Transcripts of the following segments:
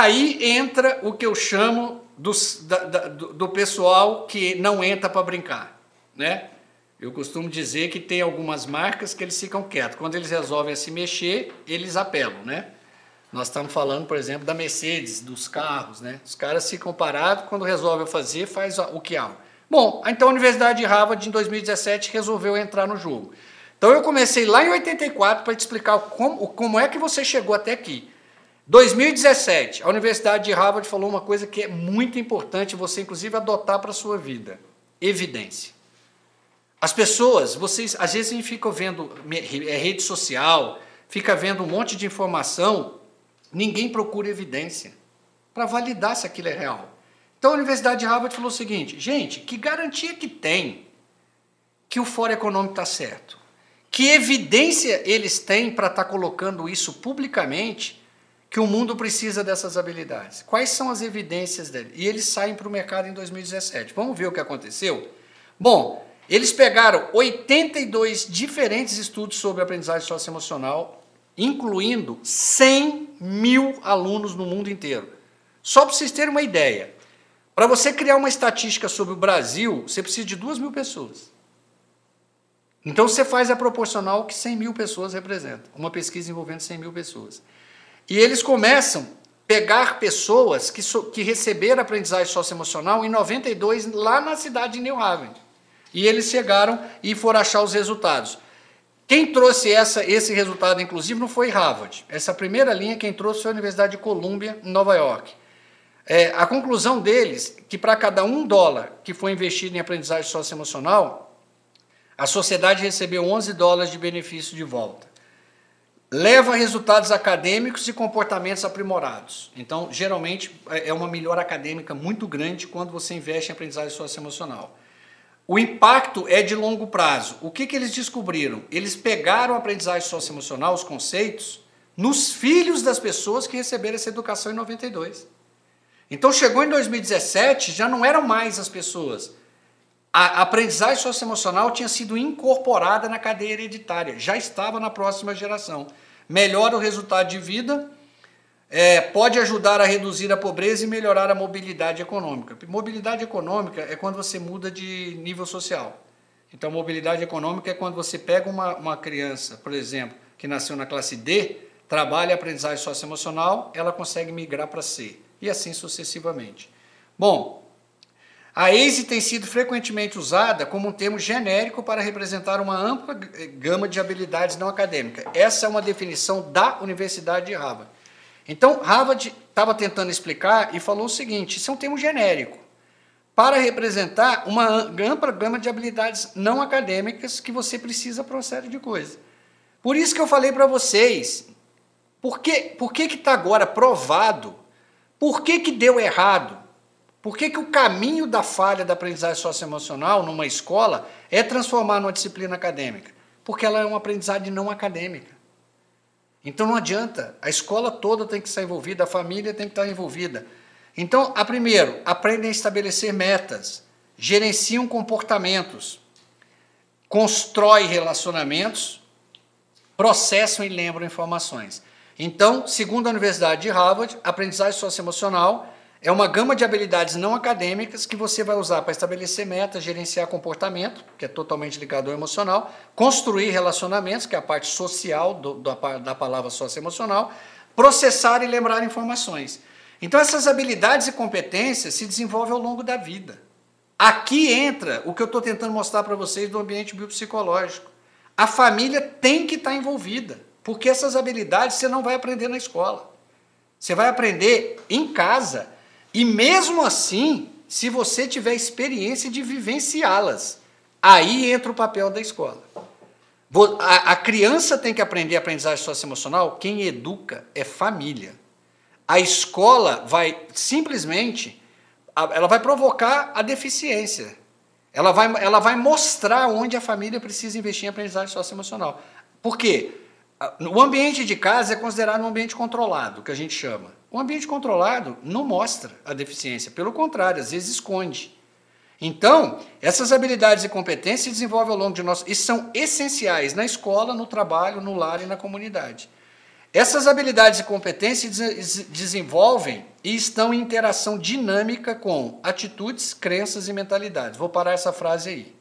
Aí entra o que eu chamo dos, da, da, do, do pessoal que não entra para brincar, né? Eu costumo dizer que tem algumas marcas que eles ficam quietos. Quando eles resolvem se mexer, eles apelam, né? Nós estamos falando, por exemplo, da Mercedes, dos carros, né? Os caras ficam parados, quando resolvem fazer, faz o que há. Bom, então a Universidade de Harvard, em 2017, resolveu entrar no jogo. Então eu comecei lá em 84 para te explicar como, como é que você chegou até aqui. 2017, a Universidade de Harvard falou uma coisa que é muito importante você, inclusive, adotar para a sua vida: evidência. As pessoas, vocês às vezes ficam vendo é, rede social, fica vendo um monte de informação, ninguém procura evidência para validar se aquilo é real. Então a Universidade de Harvard falou o seguinte: gente, que garantia que tem que o Fórum Econômico está certo? Que evidência eles têm para estar tá colocando isso publicamente que o mundo precisa dessas habilidades? Quais são as evidências dele? E eles saem para o mercado em 2017. Vamos ver o que aconteceu? Bom, eles pegaram 82 diferentes estudos sobre aprendizagem socioemocional, incluindo 100 mil alunos no mundo inteiro. Só para vocês terem uma ideia, para você criar uma estatística sobre o Brasil, você precisa de duas mil pessoas. Então você faz a proporcional que 100 mil pessoas representam, uma pesquisa envolvendo 100 mil pessoas. E eles começam a pegar pessoas que, so, que receberam aprendizagem socioemocional em 92 lá na cidade de New Haven. E eles chegaram e foram achar os resultados. Quem trouxe essa, esse resultado, inclusive, não foi Harvard. Essa primeira linha, quem trouxe foi a Universidade de Columbia, em Nova York. É, a conclusão deles que para cada um dólar que foi investido em aprendizagem socioemocional, a sociedade recebeu 11 dólares de benefício de volta. Leva a resultados acadêmicos e comportamentos aprimorados. Então, geralmente, é, é uma melhora acadêmica muito grande quando você investe em aprendizagem socioemocional. O impacto é de longo prazo. O que, que eles descobriram? Eles pegaram a aprendizagem socioemocional, os conceitos, nos filhos das pessoas que receberam essa educação em 92. Então chegou em 2017, já não eram mais as pessoas. A aprendizagem socioemocional tinha sido incorporada na cadeia hereditária, já estava na próxima geração. Melhora o resultado de vida, é, pode ajudar a reduzir a pobreza e melhorar a mobilidade econômica. Mobilidade econômica é quando você muda de nível social. Então, mobilidade econômica é quando você pega uma, uma criança, por exemplo, que nasceu na classe D, trabalha aprendizagem socioemocional, ela consegue migrar para C e assim sucessivamente. Bom, a ACE tem sido frequentemente usada como um termo genérico para representar uma ampla gama de habilidades não acadêmicas. Essa é uma definição da Universidade de Harvard. Então, Harvard estava tentando explicar e falou o seguinte: isso é um termo genérico para representar uma ampla gama de habilidades não acadêmicas que você precisa para uma série de coisas. Por isso que eu falei para vocês, por que por que está agora provado por que, que deu errado? Por que, que o caminho da falha da aprendizagem socioemocional numa escola é transformar numa disciplina acadêmica? Porque ela é uma aprendizagem não acadêmica. Então não adianta, a escola toda tem que estar envolvida, a família tem que estar envolvida. Então, a primeiro, aprendem a estabelecer metas, gerenciam comportamentos, constroem relacionamentos, processam e lembram informações. Então, segundo a Universidade de Harvard, aprendizagem socioemocional é uma gama de habilidades não acadêmicas que você vai usar para estabelecer metas, gerenciar comportamento, que é totalmente ligado ao emocional, construir relacionamentos, que é a parte social do, da, da palavra socioemocional, processar e lembrar informações. Então, essas habilidades e competências se desenvolvem ao longo da vida. Aqui entra o que eu estou tentando mostrar para vocês do ambiente biopsicológico. A família tem que estar envolvida. Porque essas habilidades você não vai aprender na escola. Você vai aprender em casa. E mesmo assim, se você tiver experiência de vivenciá-las, aí entra o papel da escola. A, criança tem que aprender aprendizagem socioemocional, quem educa é família. A escola vai simplesmente, ela vai provocar a deficiência. Ela vai, ela vai mostrar onde a família precisa investir em aprendizagem socioemocional. Por quê? O ambiente de casa é considerado um ambiente controlado, que a gente chama. O ambiente controlado não mostra a deficiência, pelo contrário, às vezes esconde. Então, essas habilidades e competências se desenvolvem ao longo de nosso e são essenciais na escola, no trabalho, no lar e na comunidade. Essas habilidades e competências desenvolvem e estão em interação dinâmica com atitudes, crenças e mentalidades. Vou parar essa frase aí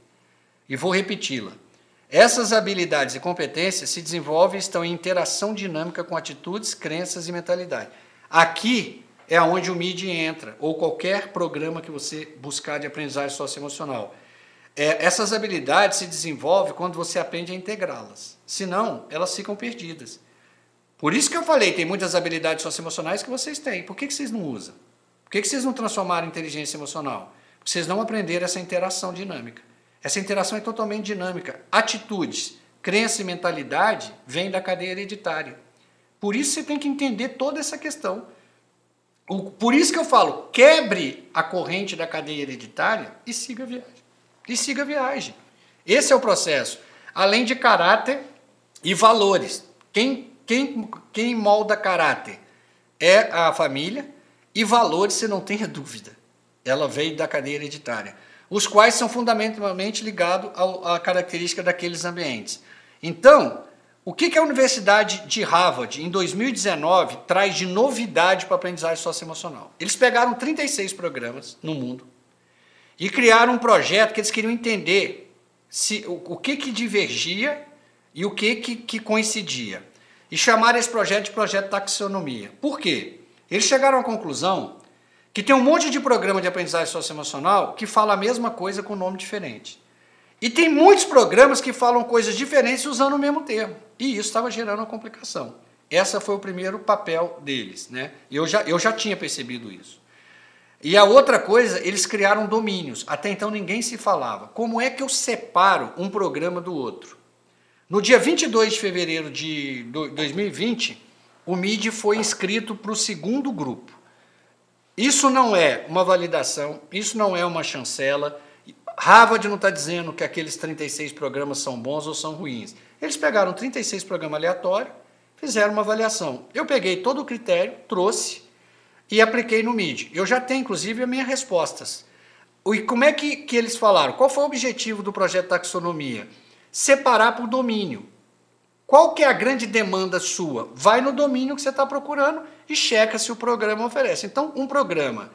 e vou repeti-la. Essas habilidades e competências se desenvolvem e estão em interação dinâmica com atitudes, crenças e mentalidade. Aqui é onde o MID entra, ou qualquer programa que você buscar de aprendizagem socioemocional. É, essas habilidades se desenvolvem quando você aprende a integrá-las. Senão, elas ficam perdidas. Por isso que eu falei, tem muitas habilidades socioemocionais que vocês têm. Por que, que vocês não usam? Por que, que vocês não transformaram inteligência emocional? Porque vocês não aprenderam essa interação dinâmica. Essa interação é totalmente dinâmica. Atitudes, crença e mentalidade vêm da cadeia hereditária. Por isso você tem que entender toda essa questão. Por isso que eu falo, quebre a corrente da cadeia hereditária e siga a viagem. E siga a viagem. Esse é o processo. Além de caráter e valores. Quem quem, quem molda caráter é a família e valores, você não tenha dúvida. Ela veio da cadeia hereditária, os quais são fundamentalmente ligados à característica daqueles ambientes. Então, o que, que a Universidade de Harvard, em 2019, traz de novidade para a aprendizagem socioemocional? Eles pegaram 36 programas no mundo e criaram um projeto que eles queriam entender se, o, o que, que divergia e o que, que, que coincidia e chamaram esse projeto de projeto taxonomia. Por quê? Eles chegaram à conclusão que tem um monte de programa de aprendizagem socioemocional que fala a mesma coisa com nome diferente. E tem muitos programas que falam coisas diferentes usando o mesmo termo. E isso estava gerando uma complicação. Esse foi o primeiro papel deles. Né? Eu, já, eu já tinha percebido isso. E a outra coisa, eles criaram domínios. Até então ninguém se falava. Como é que eu separo um programa do outro? No dia 22 de fevereiro de 2020, o MID foi inscrito para o segundo grupo. Isso não é uma validação, isso não é uma chancela. Harvard não está dizendo que aqueles 36 programas são bons ou são ruins. Eles pegaram 36 programas aleatórios, fizeram uma avaliação. Eu peguei todo o critério, trouxe e apliquei no MID. Eu já tenho, inclusive, as minhas respostas. E como é que, que eles falaram? Qual foi o objetivo do projeto Taxonomia? separar por domínio. Qual que é a grande demanda sua? Vai no domínio que você está procurando e checa se o programa oferece. Então, um programa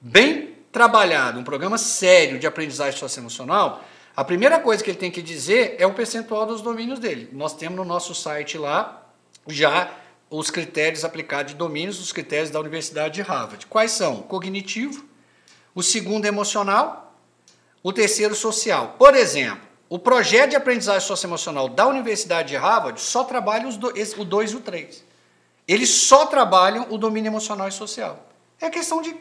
bem trabalhado, um programa sério de aprendizagem socioemocional, a primeira coisa que ele tem que dizer é o percentual dos domínios dele. Nós temos no nosso site lá já os critérios aplicados de domínios, os critérios da Universidade de Harvard. Quais são? Cognitivo, o segundo emocional, o terceiro social. Por exemplo, o projeto de aprendizagem socioemocional da Universidade de Harvard só trabalha os do, o 2 e o 3. Eles só trabalham o domínio emocional e social. É questão de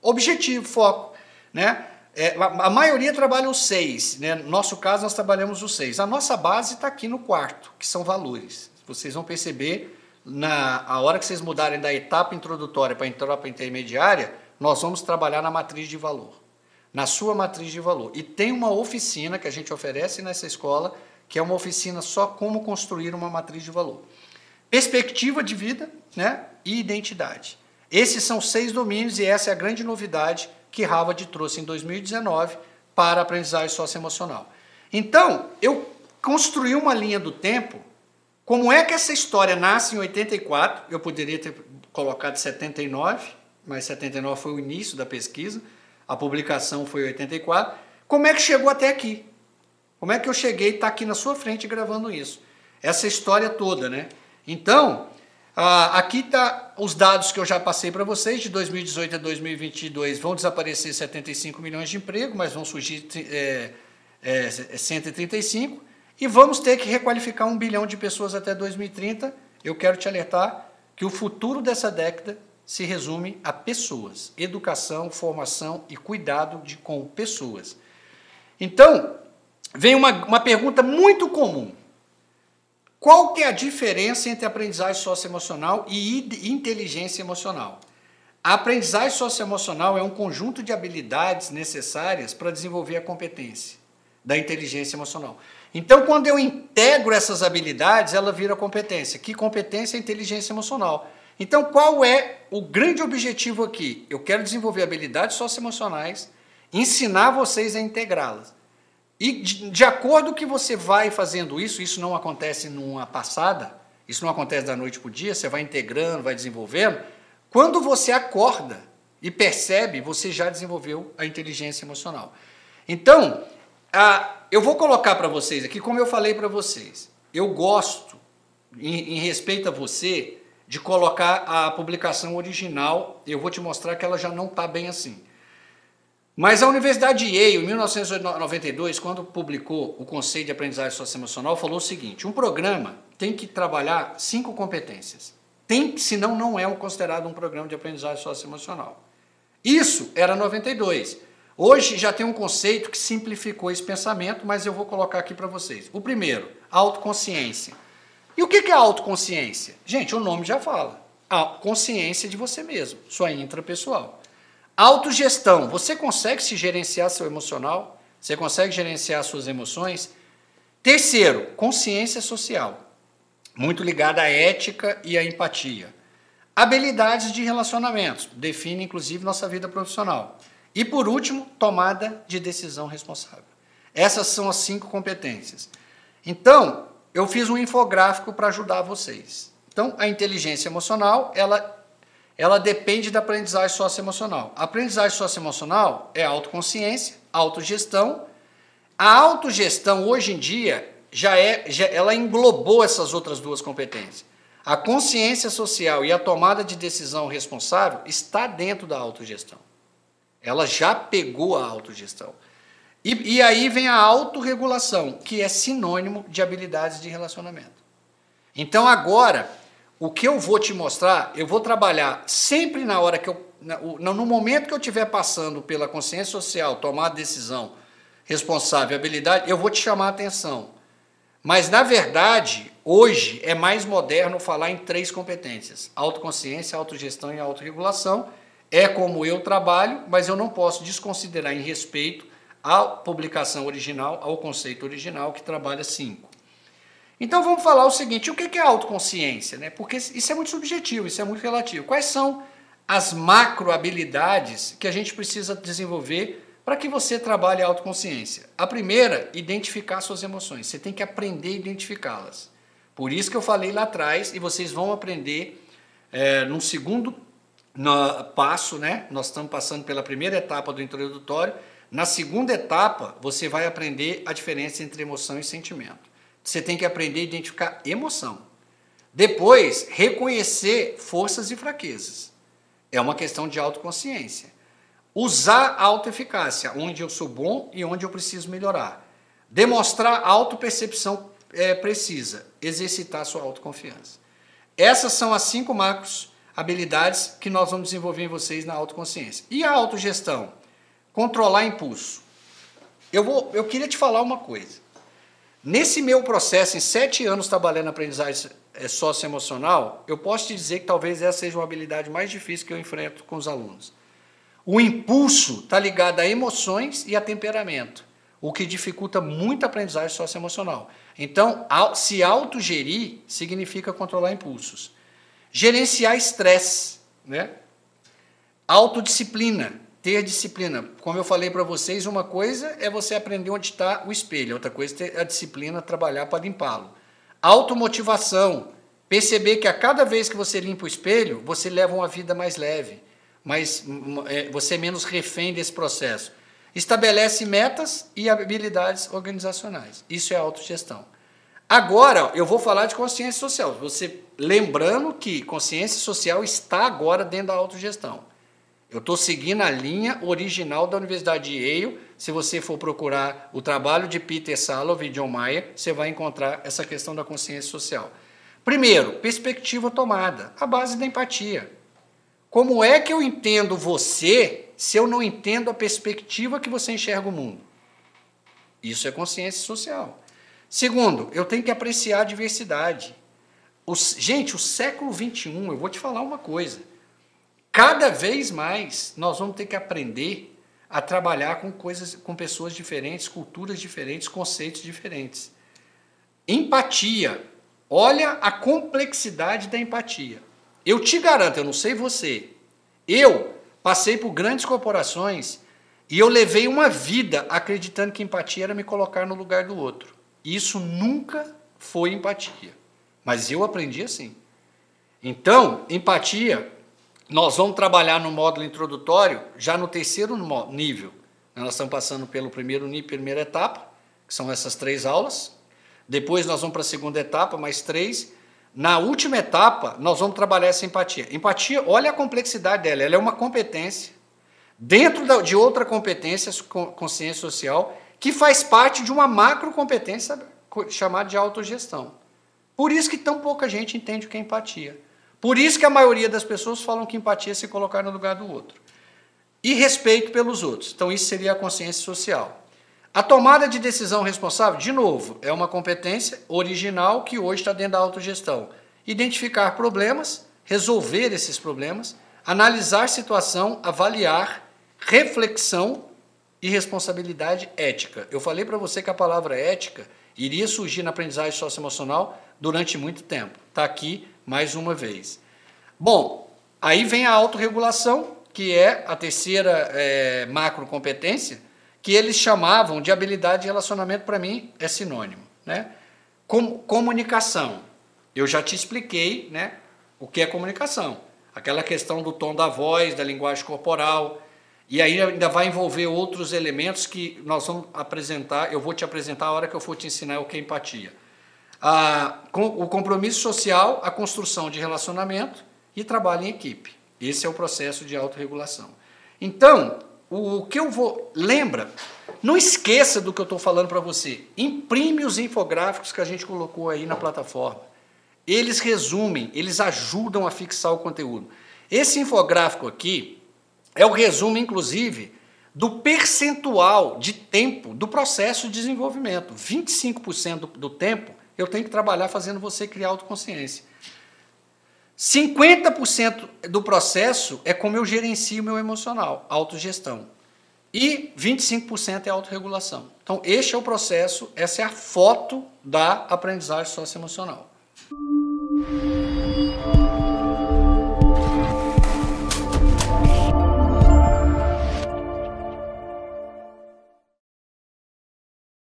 objetivo, foco. Né? É, a, a, maioria trabalha os 6. Né? No nosso caso, nós trabalhamos os 6. A nossa base está aqui no quarto, que são valores. Vocês vão perceber, na a hora que vocês mudarem da etapa introdutória para a etapa intermediária, nós vamos trabalhar na matriz de valor na sua matriz de valor. E tem uma oficina que a gente oferece nessa escola, que é uma oficina só como construir uma matriz de valor. Perspectiva de vida né, e identidade. Esses são seis domínios e essa é a grande novidade que Harvard trouxe em 2019 para a aprendizagem socioemocional. Então, eu construí uma linha do tempo. Como é que essa história nasce em 84? Eu poderia ter colocado 79, mas 79 foi o início da pesquisa a publicação foi em 84. Como é que chegou até aqui? Como é que eu cheguei e está aqui na sua frente gravando isso? Essa história toda, né? Então, aqui está os dados que eu já passei para vocês, de 2018 a 2022 vão desaparecer 75 milhões de empregos, mas vão surgir é, é, 135, e vamos ter que requalificar um bilhão de pessoas até 2030. Eu quero te alertar que o futuro dessa década se resume a pessoas, educação, formação e cuidado de, com pessoas. Então, vem uma, uma pergunta muito comum. Qual que é a diferença entre aprendizagem socioemocional e inteligência emocional? A aprendizagem socioemocional é um conjunto de habilidades necessárias para desenvolver a competência da inteligência emocional. Então, quando eu integro essas habilidades, ela vira competência. Que competência é inteligência emocional? Então, qual é o grande objetivo aqui? Eu quero desenvolver habilidades socioemocionais, ensinar vocês a integrá-las. E de, de acordo que você vai fazendo isso, isso não acontece numa passada, Isso não acontece da noite para o dia, você vai integrando, vai desenvolvendo. Quando você acorda e percebe, você já desenvolveu a inteligência emocional. Então, eu vou colocar para vocês aqui, como eu falei para vocês, eu gosto, em, em respeito a você, de colocar a publicação original. Eu vou te mostrar que ela já não está bem assim. Mas a Universidade de Yale, em 1992, quando publicou o Conceito de Aprendizagem Socioemocional, falou o seguinte: um programa tem que trabalhar cinco competências. Tem, senão não é considerado um programa de aprendizagem socioemocional. Isso era 92. Hoje já tem um conceito que simplificou esse pensamento, mas eu vou colocar aqui para vocês. O primeiro, autoconsciência. E o que é autoconsciência? Gente, o nome já fala. A consciência de você mesmo, sua intrapessoal. Autogestão. Você consegue se gerenciar seu emocional? Você consegue gerenciar suas emoções? Terceiro, consciência social. Muito ligada à ética e à empatia. Habilidades de relacionamentos. Define, inclusive, nossa vida profissional. E por último, tomada de decisão responsável. Essas são as cinco competências. Então, eu fiz um infográfico para ajudar vocês. Então, a inteligência emocional, ela ela depende da aprendizagem socioemocional. A aprendizagem socioemocional é autoconsciência, autogestão. A autogestão, hoje em dia, já é, já, ela englobou essas outras duas competências. A consciência social e a tomada de decisão responsável está dentro da autogestão. Ela já pegou a autogestão. E, e aí vem a autorregulação, que é sinônimo de habilidades de relacionamento. Então agora, o que eu vou te mostrar, eu vou trabalhar sempre na hora que eu. No momento que eu estiver passando pela consciência social, tomar decisão responsável, habilidade, eu vou te chamar a atenção. Mas, na verdade, hoje é mais moderno falar em três competências: autoconsciência, autogestão e autorregulação. É como eu trabalho, mas eu não posso desconsiderar em respeito à publicação original, ao conceito original, que trabalha cinco. Então vamos falar o seguinte: o que é autoconsciência? Né? Porque isso é muito subjetivo, isso é muito relativo. Quais são as macro habilidades que a gente precisa desenvolver para que você trabalhe a autoconsciência? A primeira, identificar suas emoções. Você tem que aprender a identificá-las. Por isso que eu falei lá atrás, e vocês vão aprender é, num segundo passo, né? Nós estamos passando pela primeira etapa do introdutório. Na segunda etapa, você vai aprender a diferença entre emoção e sentimento. Você tem que aprender a identificar emoção. Depois, reconhecer forças e fraquezas. É uma questão de autoconsciência. Usar a autoeficácia, onde eu sou bom e onde eu preciso melhorar. Demonstrar autopercepção é, precisa. Exercitar sua autoconfiança. Essas são as cinco macros habilidades que nós vamos desenvolver em vocês na autoconsciência. E a autogestão? Controlar impulso. Eu, vou, eu queria te falar uma coisa. Nesse meu processo, em sete anos trabalhando aprendizagem eh, socioemocional, eu posso te dizer que talvez essa seja uma habilidade mais difícil que eu enfrento com os alunos. O impulso está ligado a emoções e a temperamento, o que dificulta muito a aprendizagem socioemocional. Então, se autogerir significa controlar impulsos. Gerenciar estresse, né? Autodisciplina, ter disciplina. Como eu falei para vocês, uma coisa é você aprender onde está o espelho, outra coisa é a disciplina, trabalhar para limpá-lo. Automotivação, perceber que a cada vez que você limpa o espelho, você leva uma vida mais leve, mas é, você é menos refém desse processo. Estabelece metas e habilidades organizacionais. Isso é autogestão. Agora, eu vou falar de consciência social. Você lembrando que consciência social está agora dentro da autogestão. Eu estou seguindo a linha original da Universidade de Yale. Se você for procurar o trabalho de Peter Salovey e John Mayer, você vai encontrar essa questão da consciência social. Primeiro, perspectiva tomada, a base da empatia. Como é que eu entendo você se eu não entendo a perspectiva que você enxerga o mundo? Isso é consciência social. Segundo, eu tenho que apreciar a diversidade. Os, gente, o século XXI, eu vou te falar uma coisa. Cada vez mais nós vamos ter que aprender a trabalhar com coisas, com pessoas diferentes, culturas diferentes, conceitos diferentes. Empatia. Olha a complexidade da empatia. Eu te garanto, eu não sei você, eu passei por grandes corporações e eu levei uma vida acreditando que empatia era me colocar no lugar do outro. Isso nunca foi empatia. mas eu aprendi assim. Então, empatia, nós vamos trabalhar no módulo introdutório já no terceiro nível. Nós estamos passando pelo primeiro nível, primeira etapa, que são essas três aulas. Depois nós vamos para a segunda etapa, mais três. Na última etapa, nós vamos trabalhar essa empatia. Empatia, olha a complexidade dela, ela é uma competência dentro de outra competência, consciência social, que faz parte de uma macro competência chamada de autogestão. Por isso que tão pouca gente entende o que é empatia. Por isso que a maioria das pessoas falam que empatia é se colocar no lugar do outro. E respeito pelos outros. Então, isso seria a consciência social. A tomada de decisão responsável, de novo, é uma competência original que hoje está dentro da autogestão. Identificar problemas, resolver esses problemas, analisar situação, avaliar, reflexão e responsabilidade ética. Eu falei para você que a palavra ética iria surgir na aprendizagem socioemocional durante muito tempo. Está aqui mais uma vez. Bom, aí vem a autorregulação, que é a terceira é, macro competência que eles chamavam de habilidade de relacionamento, para mim é sinônimo. Né? Com, comunicação. Eu já te expliquei né, o que é comunicação. Aquela questão do tom da voz, da linguagem corporal, e aí ainda vai envolver outros elementos que nós vamos apresentar, eu vou te apresentar a hora que eu for te ensinar o que é empatia. Ah, com, o compromisso social, a construção de relacionamento e trabalho em equipe. Esse é o processo de autorregulação. Então, o que eu vou. Lembra, não esqueça do que eu estou falando para você. Imprime os infográficos que a gente colocou aí na plataforma. Eles resumem, eles ajudam a fixar o conteúdo. Esse infográfico aqui é o resumo, inclusive, do percentual de tempo do processo de desenvolvimento. 25% do tempo eu tenho que trabalhar fazendo você criar autoconsciência. 50% do processo é como eu gerencio meu emocional, autogestão. E 25% é autorregulação. Então, este é o processo, essa é a foto da aprendizagem socioemocional.